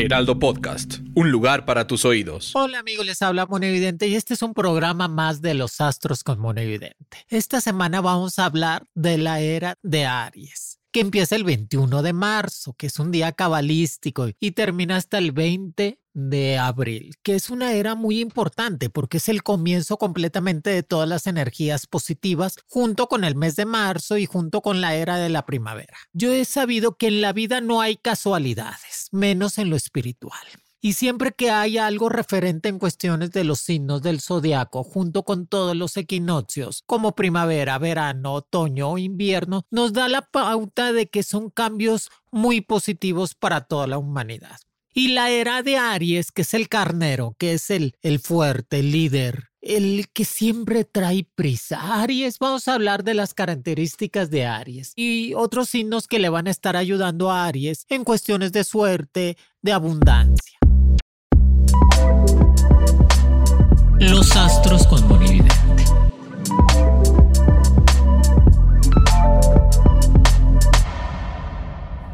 Heraldo Podcast, un lugar para tus oídos. Hola amigos, les habla Monevidente y este es un programa más de los astros con Monevidente. Esta semana vamos a hablar de la era de Aries que empieza el 21 de marzo, que es un día cabalístico, y termina hasta el 20 de abril, que es una era muy importante porque es el comienzo completamente de todas las energías positivas junto con el mes de marzo y junto con la era de la primavera. Yo he sabido que en la vida no hay casualidades, menos en lo espiritual. Y siempre que haya algo referente en cuestiones de los signos del zodiaco, junto con todos los equinoccios, como primavera, verano, otoño o invierno, nos da la pauta de que son cambios muy positivos para toda la humanidad. Y la era de Aries, que es el carnero, que es el, el fuerte, el líder, el que siempre trae prisa. Aries, vamos a hablar de las características de Aries y otros signos que le van a estar ayudando a Aries en cuestiones de suerte, de abundancia. Los astros con Monividente.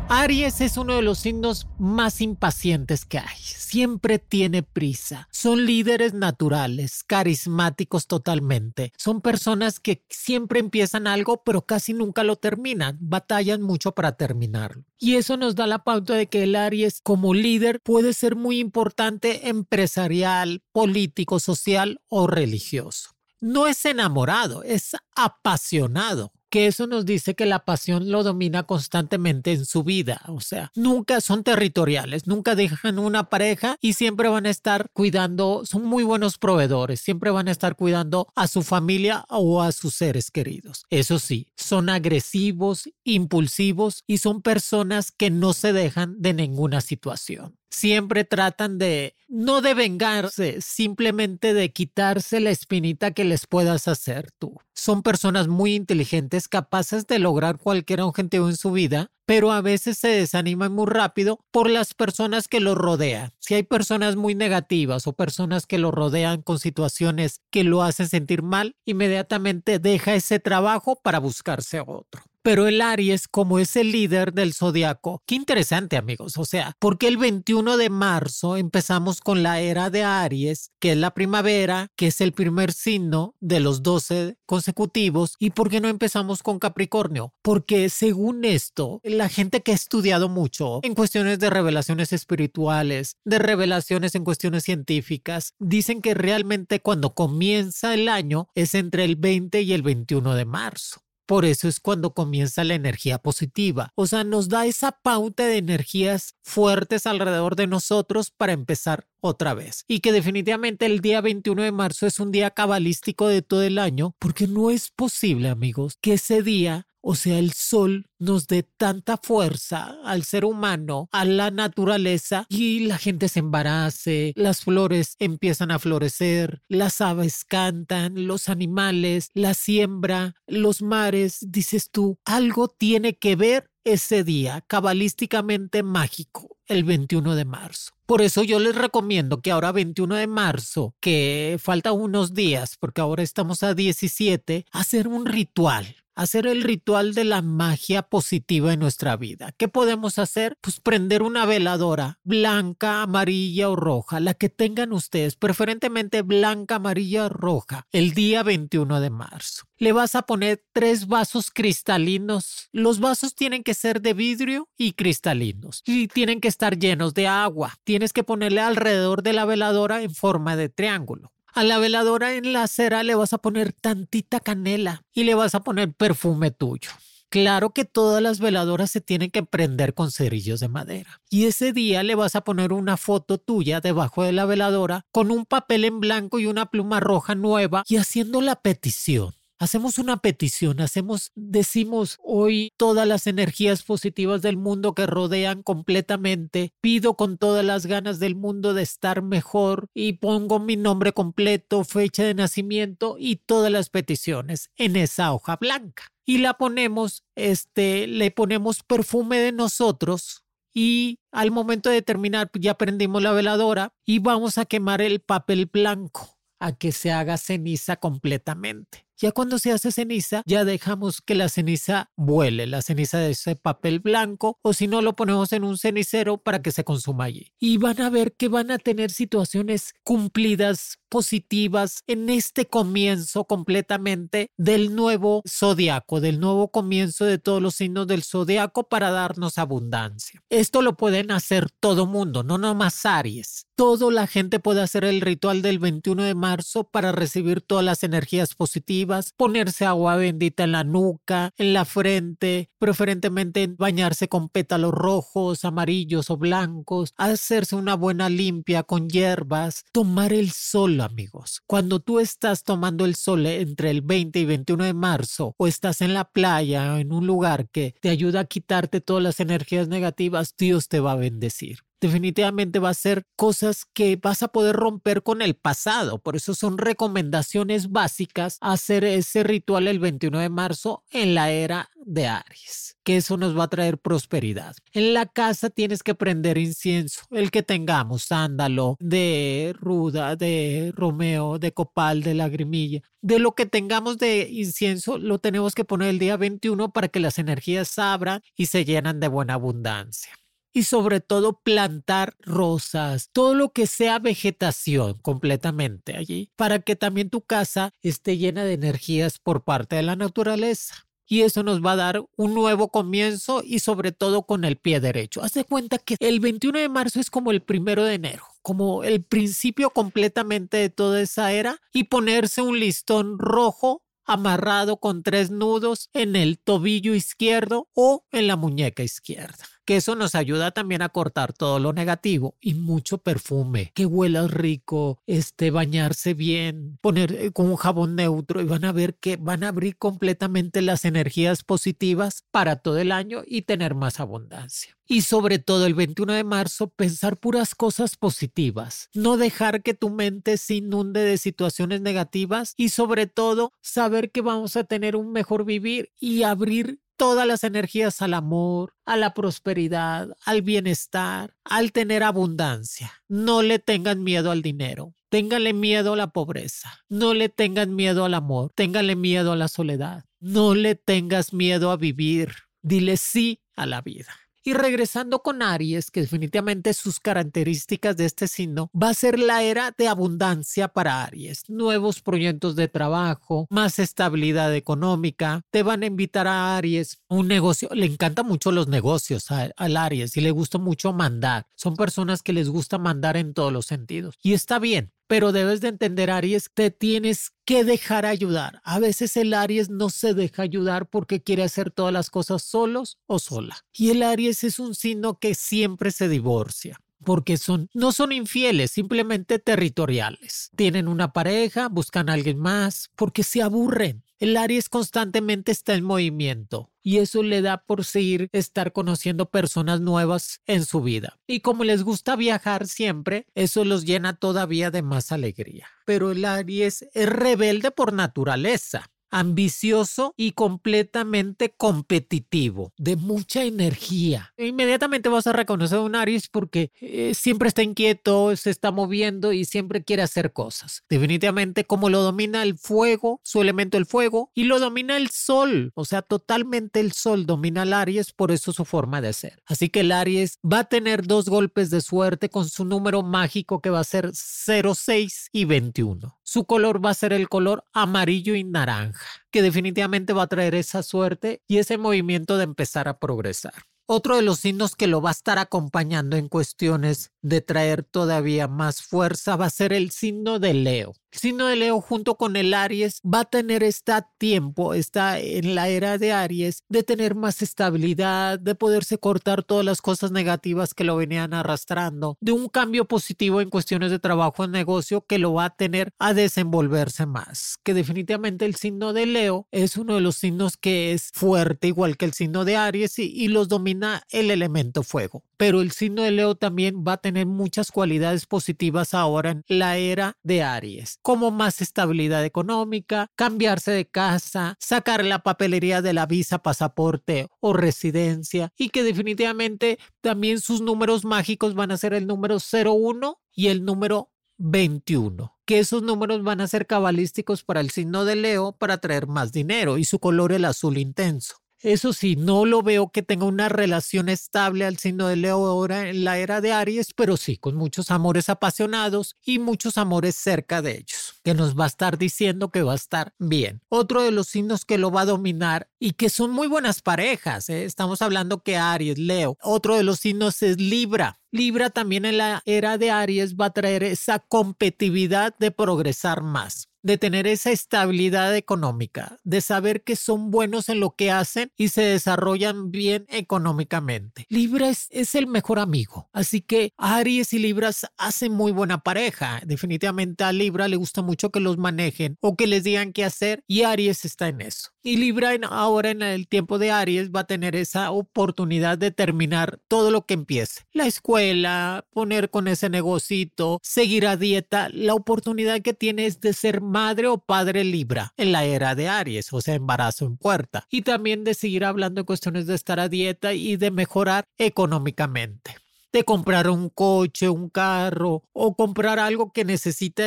Aries es uno de los signos más impacientes que hay. Siempre tiene prisa. Son líderes naturales, carismáticos totalmente. Son personas que siempre empiezan algo pero casi nunca lo terminan. Batallan mucho para terminarlo. Y eso nos da la pauta de que el Aries como líder puede ser muy importante empresarial, político, social o religioso. No es enamorado, es apasionado que eso nos dice que la pasión lo domina constantemente en su vida. O sea, nunca son territoriales, nunca dejan una pareja y siempre van a estar cuidando, son muy buenos proveedores, siempre van a estar cuidando a su familia o a sus seres queridos. Eso sí, son agresivos, impulsivos y son personas que no se dejan de ninguna situación siempre tratan de, no de vengarse, simplemente de quitarse la espinita que les puedas hacer tú. Son personas muy inteligentes, capaces de lograr cualquier objetivo en su vida, pero a veces se desaniman muy rápido por las personas que los rodean. Si hay personas muy negativas o personas que lo rodean con situaciones que lo hacen sentir mal, inmediatamente deja ese trabajo para buscarse otro. Pero el Aries, como es el líder del zodiaco, qué interesante, amigos. O sea, porque el 21 de marzo empezamos con la era de Aries, que es la primavera, que es el primer signo de los 12 consecutivos. ¿Y por qué no empezamos con Capricornio? Porque según esto, la gente que ha estudiado mucho en cuestiones de revelaciones espirituales, de revelaciones en cuestiones científicas, dicen que realmente cuando comienza el año es entre el 20 y el 21 de marzo. Por eso es cuando comienza la energía positiva. O sea, nos da esa pauta de energías fuertes alrededor de nosotros para empezar otra vez. Y que definitivamente el día 21 de marzo es un día cabalístico de todo el año, porque no es posible, amigos, que ese día o sea, el sol nos dé tanta fuerza al ser humano, a la naturaleza, y la gente se embarace, las flores empiezan a florecer, las aves cantan, los animales, la siembra, los mares, dices tú, algo tiene que ver ese día cabalísticamente mágico, el 21 de marzo. Por eso yo les recomiendo que ahora 21 de marzo, que falta unos días, porque ahora estamos a 17, hacer un ritual hacer el ritual de la magia positiva en nuestra vida. ¿Qué podemos hacer? Pues prender una veladora blanca, amarilla o roja, la que tengan ustedes, preferentemente blanca, amarilla o roja, el día 21 de marzo. Le vas a poner tres vasos cristalinos. Los vasos tienen que ser de vidrio y cristalinos y tienen que estar llenos de agua. Tienes que ponerle alrededor de la veladora en forma de triángulo. A la veladora en la cera le vas a poner tantita canela y le vas a poner perfume tuyo. Claro que todas las veladoras se tienen que prender con cerillos de madera. Y ese día le vas a poner una foto tuya debajo de la veladora con un papel en blanco y una pluma roja nueva y haciendo la petición hacemos una petición, hacemos, decimos hoy todas las energías positivas del mundo que rodean completamente, pido con todas las ganas del mundo de estar mejor y pongo mi nombre completo, fecha de nacimiento y todas las peticiones en esa hoja blanca. Y la ponemos, este, le ponemos perfume de nosotros y al momento de terminar ya prendimos la veladora y vamos a quemar el papel blanco a que se haga ceniza completamente. Ya cuando se hace ceniza, ya dejamos que la ceniza vuele, la ceniza de ese papel blanco, o si no, lo ponemos en un cenicero para que se consuma allí. Y van a ver que van a tener situaciones cumplidas, positivas, en este comienzo completamente del nuevo zodiaco, del nuevo comienzo de todos los signos del zodiaco para darnos abundancia. Esto lo pueden hacer todo mundo, no nomás Aries. Toda la gente puede hacer el ritual del 21 de marzo para recibir todas las energías positivas ponerse agua bendita en la nuca, en la frente, preferentemente bañarse con pétalos rojos, amarillos o blancos, hacerse una buena limpia con hierbas, tomar el sol, amigos. Cuando tú estás tomando el sol entre el 20 y 21 de marzo o estás en la playa o en un lugar que te ayuda a quitarte todas las energías negativas, Dios te va a bendecir definitivamente va a ser cosas que vas a poder romper con el pasado. Por eso son recomendaciones básicas hacer ese ritual el 21 de marzo en la era de Aries, que eso nos va a traer prosperidad. En la casa tienes que prender incienso, el que tengamos, sándalo, de ruda, de romeo, de copal, de lagrimilla, de lo que tengamos de incienso, lo tenemos que poner el día 21 para que las energías abran y se llenan de buena abundancia y sobre todo plantar rosas, todo lo que sea vegetación completamente allí, para que también tu casa esté llena de energías por parte de la naturaleza. Y eso nos va a dar un nuevo comienzo y sobre todo con el pie derecho. Haz de cuenta que el 21 de marzo es como el primero de enero, como el principio completamente de toda esa era y ponerse un listón rojo amarrado con tres nudos en el tobillo izquierdo o en la muñeca izquierda que eso nos ayuda también a cortar todo lo negativo y mucho perfume, que huela rico, este, bañarse bien, poner eh, con un jabón neutro y van a ver que van a abrir completamente las energías positivas para todo el año y tener más abundancia. Y sobre todo el 21 de marzo, pensar puras cosas positivas, no dejar que tu mente se inunde de situaciones negativas y sobre todo saber que vamos a tener un mejor vivir y abrir todas las energías al amor, a la prosperidad, al bienestar, al tener abundancia. No le tengan miedo al dinero. Ténganle miedo a la pobreza. No le tengan miedo al amor. Ténganle miedo a la soledad. No le tengas miedo a vivir. Dile sí a la vida. Y regresando con Aries, que definitivamente sus características de este signo, va a ser la era de abundancia para Aries. Nuevos proyectos de trabajo, más estabilidad económica. Te van a invitar a Aries un negocio. Le encantan mucho los negocios al Aries y le gusta mucho mandar. Son personas que les gusta mandar en todos los sentidos. Y está bien, pero debes de entender, Aries, te tienes que dejar ayudar. A veces el Aries no se deja ayudar porque quiere hacer todas las cosas solos o sola. Y el Aries es un signo que siempre se divorcia porque son, no son infieles, simplemente territoriales. Tienen una pareja, buscan a alguien más, porque se aburren. El Aries constantemente está en movimiento y eso le da por seguir estar conociendo personas nuevas en su vida. Y como les gusta viajar siempre, eso los llena todavía de más alegría. Pero el Aries es rebelde por naturaleza ambicioso y completamente competitivo, de mucha energía. Inmediatamente vas a reconocer a un Aries porque eh, siempre está inquieto, se está moviendo y siempre quiere hacer cosas. Definitivamente como lo domina el fuego, su elemento el fuego, y lo domina el sol, o sea, totalmente el sol domina al Aries, por eso su forma de ser. Así que el Aries va a tener dos golpes de suerte con su número mágico que va a ser 06 y 21. Su color va a ser el color amarillo y naranja, que definitivamente va a traer esa suerte y ese movimiento de empezar a progresar. Otro de los signos que lo va a estar acompañando en cuestiones de traer todavía más fuerza va a ser el signo de Leo. El signo de Leo junto con el Aries va a tener este tiempo, está en la era de Aries, de tener más estabilidad, de poderse cortar todas las cosas negativas que lo venían arrastrando, de un cambio positivo en cuestiones de trabajo en negocio que lo va a tener a desenvolverse más. Que definitivamente el signo de Leo es uno de los signos que es fuerte, igual que el signo de Aries, y, y los domina el elemento fuego. Pero el signo de Leo también va a tener muchas cualidades positivas ahora en la era de Aries como más estabilidad económica, cambiarse de casa, sacar la papelería de la visa, pasaporte o residencia y que definitivamente también sus números mágicos van a ser el número 01 y el número 21, que esos números van a ser cabalísticos para el signo de Leo para traer más dinero y su color el azul intenso. Eso sí, no lo veo que tenga una relación estable al signo de Leo ahora en la era de Aries, pero sí, con muchos amores apasionados y muchos amores cerca de ellos, que nos va a estar diciendo que va a estar bien. Otro de los signos que lo va a dominar y que son muy buenas parejas, ¿eh? estamos hablando que Aries, Leo, otro de los signos es Libra. Libra también en la era de Aries va a traer esa competitividad de progresar más de tener esa estabilidad económica, de saber que son buenos en lo que hacen y se desarrollan bien económicamente. Libra es, el mejor amigo, así que Aries y Libras hacen muy buena pareja. Definitivamente a Libra le gusta mucho que los manejen o que les digan qué hacer y Aries está en eso. Y Libra ahora en el tiempo de Aries va a tener esa oportunidad de terminar todo lo que empiece. La escuela, poner con ese negocito, seguir a dieta. La oportunidad que tiene es de ser madre o padre Libra en la era de Aries, o sea, embarazo en puerta. Y también de seguir hablando de cuestiones de estar a dieta y de mejorar económicamente. De comprar un coche, un carro o comprar algo que necesita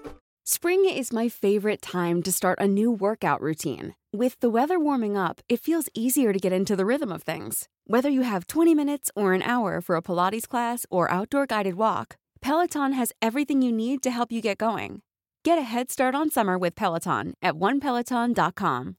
Spring is my favorite time to start a new workout routine. With the weather warming up, it feels easier to get into the rhythm of things. Whether you have 20 minutes or an hour for a Pilates class or outdoor guided walk, Peloton has everything you need to help you get going. Get a head start on summer with Peloton at onepeloton.com.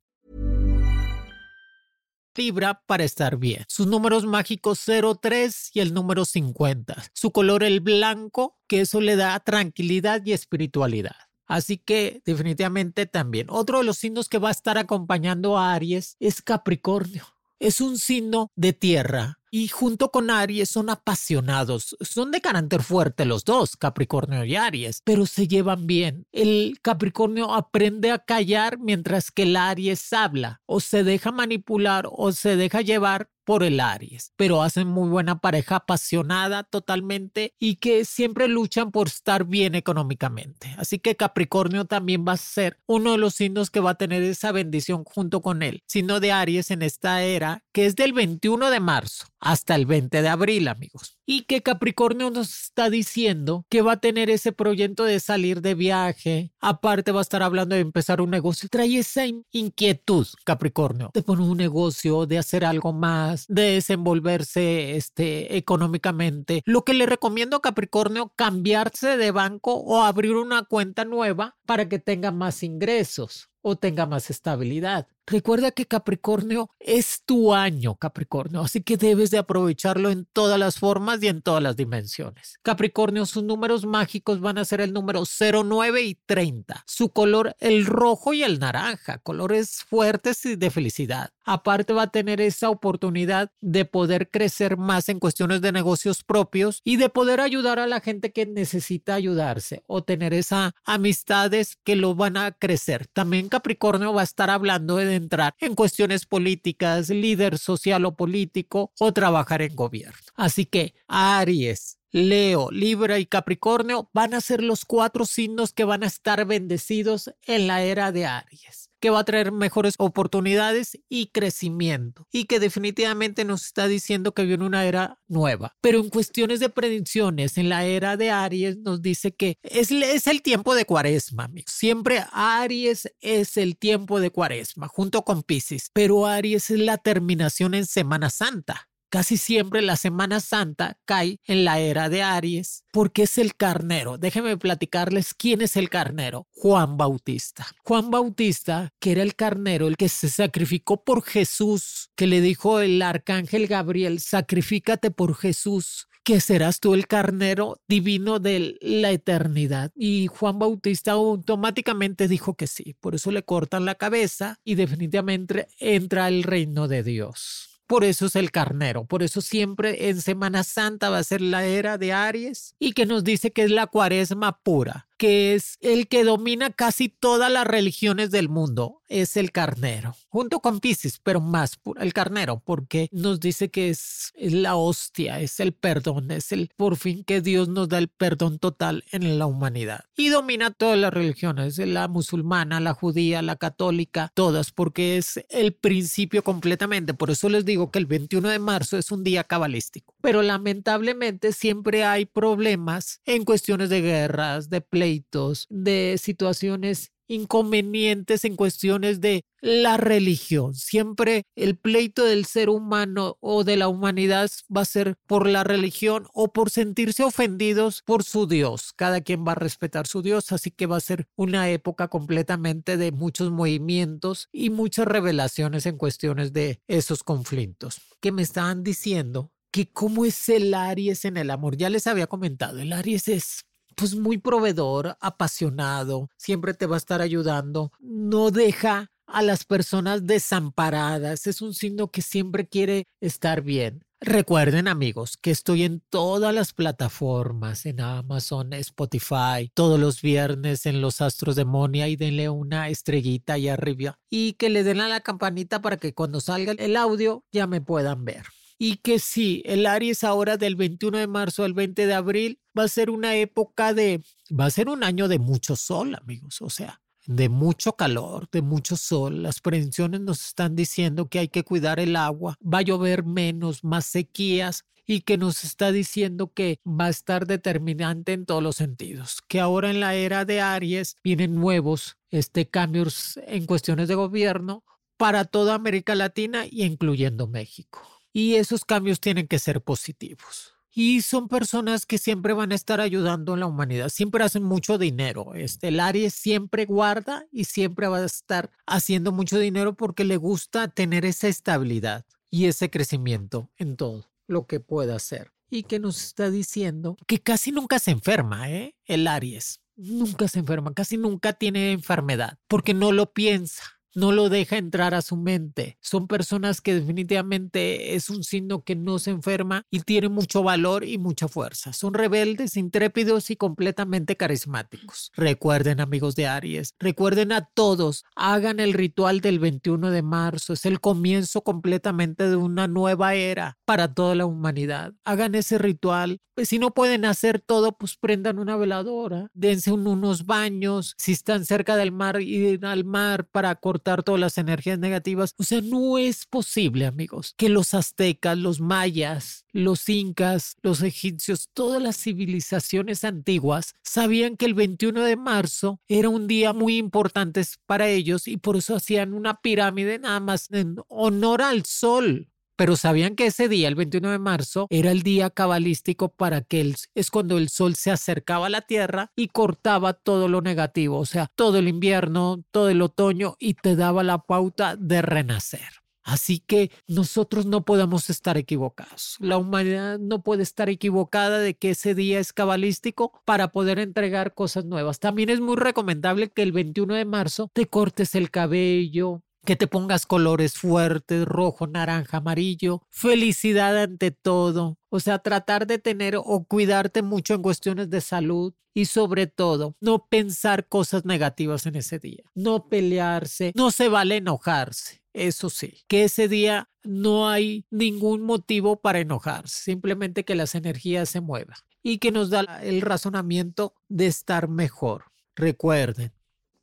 Libra para estar bien. Sus números mágicos 03 y el número 50. Su color el blanco, que eso le da tranquilidad y espiritualidad. Así que definitivamente también. Otro de los signos que va a estar acompañando a Aries es Capricornio. Es un signo de tierra y junto con Aries son apasionados. Son de carácter fuerte los dos, Capricornio y Aries, pero se llevan bien. El Capricornio aprende a callar mientras que el Aries habla o se deja manipular o se deja llevar por el Aries, pero hacen muy buena pareja apasionada totalmente y que siempre luchan por estar bien económicamente. Así que Capricornio también va a ser uno de los signos que va a tener esa bendición junto con él, signo de Aries en esta era que es del 21 de marzo hasta el 20 de abril, amigos. Y que Capricornio nos está diciendo que va a tener ese proyecto de salir de viaje. Aparte va a estar hablando de empezar un negocio. Trae esa inquietud, Capricornio, de poner un negocio, de hacer algo más, de desenvolverse este, económicamente. Lo que le recomiendo a Capricornio, cambiarse de banco o abrir una cuenta nueva para que tenga más ingresos o tenga más estabilidad. Recuerda que Capricornio es tu año, Capricornio, así que debes de aprovecharlo en todas las formas y en todas las dimensiones. Capricornio, sus números mágicos van a ser el número 09 y 30. Su color, el rojo y el naranja, colores fuertes y de felicidad. Aparte va a tener esa oportunidad de poder crecer más en cuestiones de negocios propios y de poder ayudar a la gente que necesita ayudarse o tener esas amistades que lo van a crecer. También Capricornio va a estar hablando de entrar en cuestiones políticas, líder social o político o trabajar en gobierno. Así que Aries, Leo, Libra y Capricornio van a ser los cuatro signos que van a estar bendecidos en la era de Aries. Que va a traer mejores oportunidades y crecimiento y que definitivamente nos está diciendo que viene una era nueva. Pero en cuestiones de predicciones, en la era de Aries nos dice que es, es el tiempo de cuaresma. Siempre Aries es el tiempo de cuaresma junto con Pisces, pero Aries es la terminación en Semana Santa. Casi siempre la Semana Santa cae en la era de Aries porque es el carnero. Déjenme platicarles quién es el carnero. Juan Bautista. Juan Bautista, que era el carnero, el que se sacrificó por Jesús, que le dijo el arcángel Gabriel, sacrifícate por Jesús que serás tú el carnero divino de la eternidad. Y Juan Bautista automáticamente dijo que sí. Por eso le cortan la cabeza y definitivamente entra el reino de Dios. Por eso es el carnero, por eso siempre en Semana Santa va a ser la era de Aries y que nos dice que es la cuaresma pura que es el que domina casi todas las religiones del mundo, es el carnero, junto con Pisces, pero más el carnero, porque nos dice que es, la hostia, es el perdón, es el por fin que Dios nos da el perdón total en la humanidad. Y domina todas las religiones, la musulmana, la judía, la católica, todas, porque es el principio completamente. Por eso les digo que el 21 de marzo es un día cabalístico. Pero lamentablemente siempre hay problemas en cuestiones de guerras, de play de situaciones inconvenientes en cuestiones de la religión. Siempre el pleito del ser humano o de la humanidad va a ser por la religión o por sentirse ofendidos por su Dios. Cada quien va a respetar su Dios, así que va a ser una época completamente de muchos movimientos y muchas revelaciones en cuestiones de esos conflictos. Que me estaban diciendo que cómo es el Aries en el amor. Ya les había comentado, el Aries es pues muy proveedor, apasionado, siempre te va a estar ayudando, no deja a las personas desamparadas, es un signo que siempre quiere estar bien. Recuerden amigos que estoy en todas las plataformas, en Amazon, Spotify, todos los viernes en Los Astros de Monia y denle una estrellita y arriba y que le den a la campanita para que cuando salga el audio ya me puedan ver y que sí, el Aries ahora del 21 de marzo al 20 de abril va a ser una época de, va a ser un año de mucho sol, amigos, o sea, de mucho calor, de mucho sol. Las predicciones nos están diciendo que hay que cuidar el agua, va a llover menos, más sequías y que nos está diciendo que va a estar determinante en todos los sentidos, que ahora en la era de Aries vienen nuevos este, cambios en cuestiones de gobierno para toda América Latina y incluyendo México y esos cambios tienen que ser positivos. Y son personas que siempre van a estar ayudando a la humanidad, siempre hacen mucho dinero. Este, el Aries siempre guarda y siempre va a estar haciendo mucho dinero porque le gusta tener esa estabilidad y ese crecimiento en todo lo que pueda hacer. Y que nos está diciendo que casi nunca se enferma, ¿eh? El Aries. Nunca se enferma, casi nunca tiene enfermedad porque no lo piensa no lo deja entrar a su mente. Son personas que definitivamente es un signo que no se enferma y tiene mucho valor y mucha fuerza. Son rebeldes, intrépidos y completamente carismáticos. Recuerden amigos de Aries, recuerden a todos, hagan el ritual del 21 de marzo. Es el comienzo completamente de una nueva era para toda la humanidad. Hagan ese ritual. Pues si no pueden hacer todo, pues prendan una veladora, dense unos baños. Si están cerca del mar, ir al mar para cortar todas las energías negativas. O sea, no es posible, amigos, que los aztecas, los mayas, los incas, los egipcios, todas las civilizaciones antiguas sabían que el 21 de marzo era un día muy importante para ellos y por eso hacían una pirámide nada más en honor al sol pero sabían que ese día, el 21 de marzo, era el día cabalístico para que es cuando el sol se acercaba a la Tierra y cortaba todo lo negativo, o sea, todo el invierno, todo el otoño y te daba la pauta de renacer. Así que nosotros no podemos estar equivocados. La humanidad no puede estar equivocada de que ese día es cabalístico para poder entregar cosas nuevas. También es muy recomendable que el 21 de marzo te cortes el cabello, que te pongas colores fuertes, rojo, naranja, amarillo, felicidad ante todo. O sea, tratar de tener o cuidarte mucho en cuestiones de salud y sobre todo no pensar cosas negativas en ese día, no pelearse, no se vale enojarse. Eso sí, que ese día no hay ningún motivo para enojarse, simplemente que las energías se muevan y que nos da el razonamiento de estar mejor. Recuerden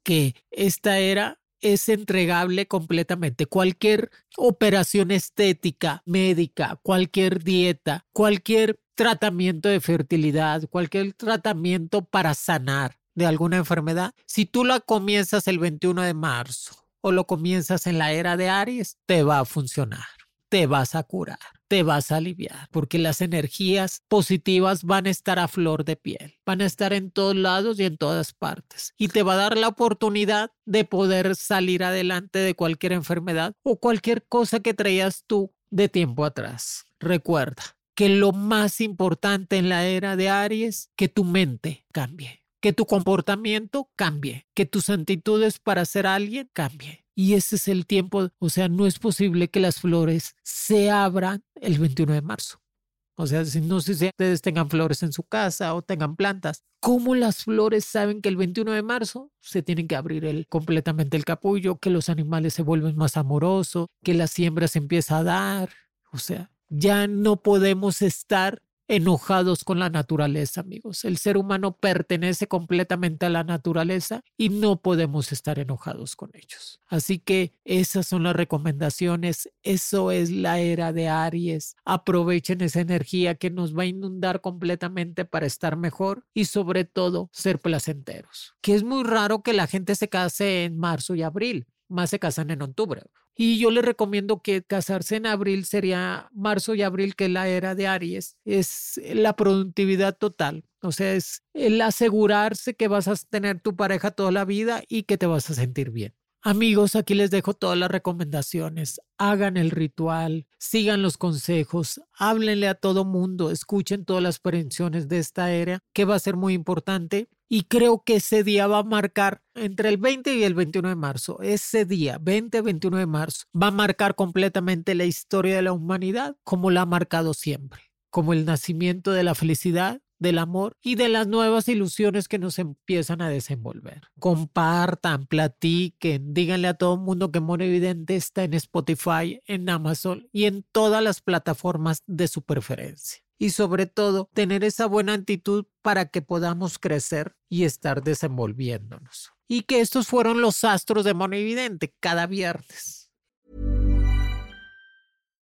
que esta era es entregable completamente. Cualquier operación estética, médica, cualquier dieta, cualquier tratamiento de fertilidad, cualquier tratamiento para sanar de alguna enfermedad, si tú la comienzas el 21 de marzo o lo comienzas en la era de Aries, te va a funcionar, te vas a curar te vas a aliviar, porque las energías positivas van a estar a flor de piel, van a estar en todos lados y en todas partes, y te va a dar la oportunidad de poder salir adelante de cualquier enfermedad o cualquier cosa que traías tú de tiempo atrás. Recuerda que lo más importante en la era de Aries, que tu mente cambie, que tu comportamiento cambie, que tus actitudes para ser alguien cambie y ese es el tiempo, o sea, no es posible que las flores se abran el 21 de marzo. O sea, no sé si ustedes tengan flores en su casa o tengan plantas, ¿cómo las flores saben que el 21 de marzo se tienen que abrir el, completamente el capullo, que los animales se vuelven más amorosos, que la siembra se empieza a dar? O sea, ya no podemos estar enojados con la naturaleza, amigos. El ser humano pertenece completamente a la naturaleza y no podemos estar enojados con ellos. Así que esas son las recomendaciones. Eso es la era de Aries. Aprovechen esa energía que nos va a inundar completamente para estar mejor y sobre todo ser placenteros. Que es muy raro que la gente se case en marzo y abril más se casan en octubre. Y yo les recomiendo que casarse en abril sería marzo y abril, que es la era de Aries, es la productividad total. O sea, es el asegurarse que vas a tener tu pareja toda la vida y que te vas a sentir bien. Amigos, aquí les dejo todas las recomendaciones. Hagan el ritual, sigan los consejos, háblenle a todo mundo, escuchen todas las prevenciones de esta era, que va a ser muy importante. Y creo que ese día va a marcar entre el 20 y el 21 de marzo. Ese día, 20-21 de marzo, va a marcar completamente la historia de la humanidad como la ha marcado siempre, como el nacimiento de la felicidad, del amor y de las nuevas ilusiones que nos empiezan a desenvolver. Compartan, platiquen, díganle a todo el mundo que Mono Evidente está en Spotify, en Amazon y en todas las plataformas de su preferencia. Y sobre todo, tener esa buena actitud para que podamos crecer y estar desenvolviéndonos. Y que estos fueron los astros de Mono Evidente cada viernes.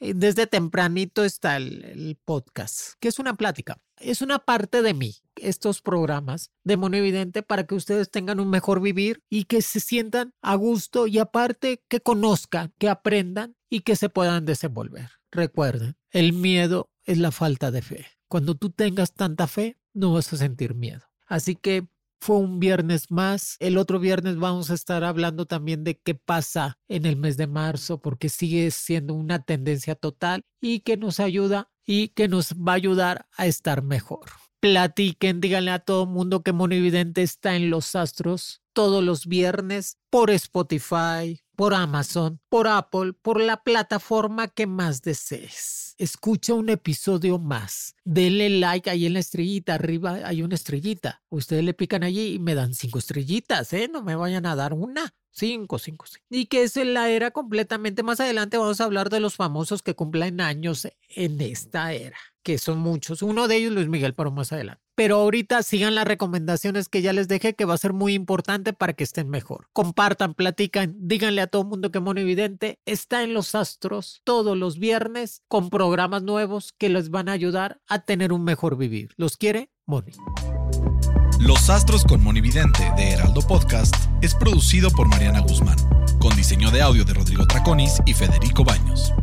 Eh, desde tempranito está el, el, podcast, que es una plática. Es una parte de mí, estos programas de Mono Evidente, para que ustedes tengan un mejor vivir y que se sientan a gusto y aparte que conozcan, que aprendan y que se puedan desenvolver. Recuerden, el miedo es la falta de fe. Cuando tú tengas tanta fe, no vas a sentir miedo. Así que fue un viernes más. El otro viernes vamos a estar hablando también de qué pasa en el mes de marzo, porque sigue siendo una tendencia total y que nos ayuda y que nos va a ayudar a estar mejor. Platiquen, díganle a todo mundo que Monividente está en los astros todos los viernes por Spotify, por Amazon, por Apple, por la plataforma que más desees. Escucha un episodio más. Denle like ahí en la estrellita. Arriba hay una estrellita. Ustedes le pican allí y me dan cinco estrellitas, ¿eh? No me vayan a dar una. Cinco, cinco, cinco. Y que es la era completamente más adelante. Vamos a hablar de los famosos que cumplen años en esta era, que son muchos. Uno de ellos, Luis Miguel, pero más adelante. Pero ahorita sigan las recomendaciones que ya les dejé, que va a ser muy importante para que estén mejor. Compartan, platican, díganle a todo el mundo que Mono Evidente está en los astros todos los viernes con programas nuevos que les van a ayudar a tener un mejor vivir. ¿Los quiere? Moni. Los Astros con Monividente de Heraldo Podcast es producido por Mariana Guzmán, con diseño de audio de Rodrigo Traconis y Federico Baños.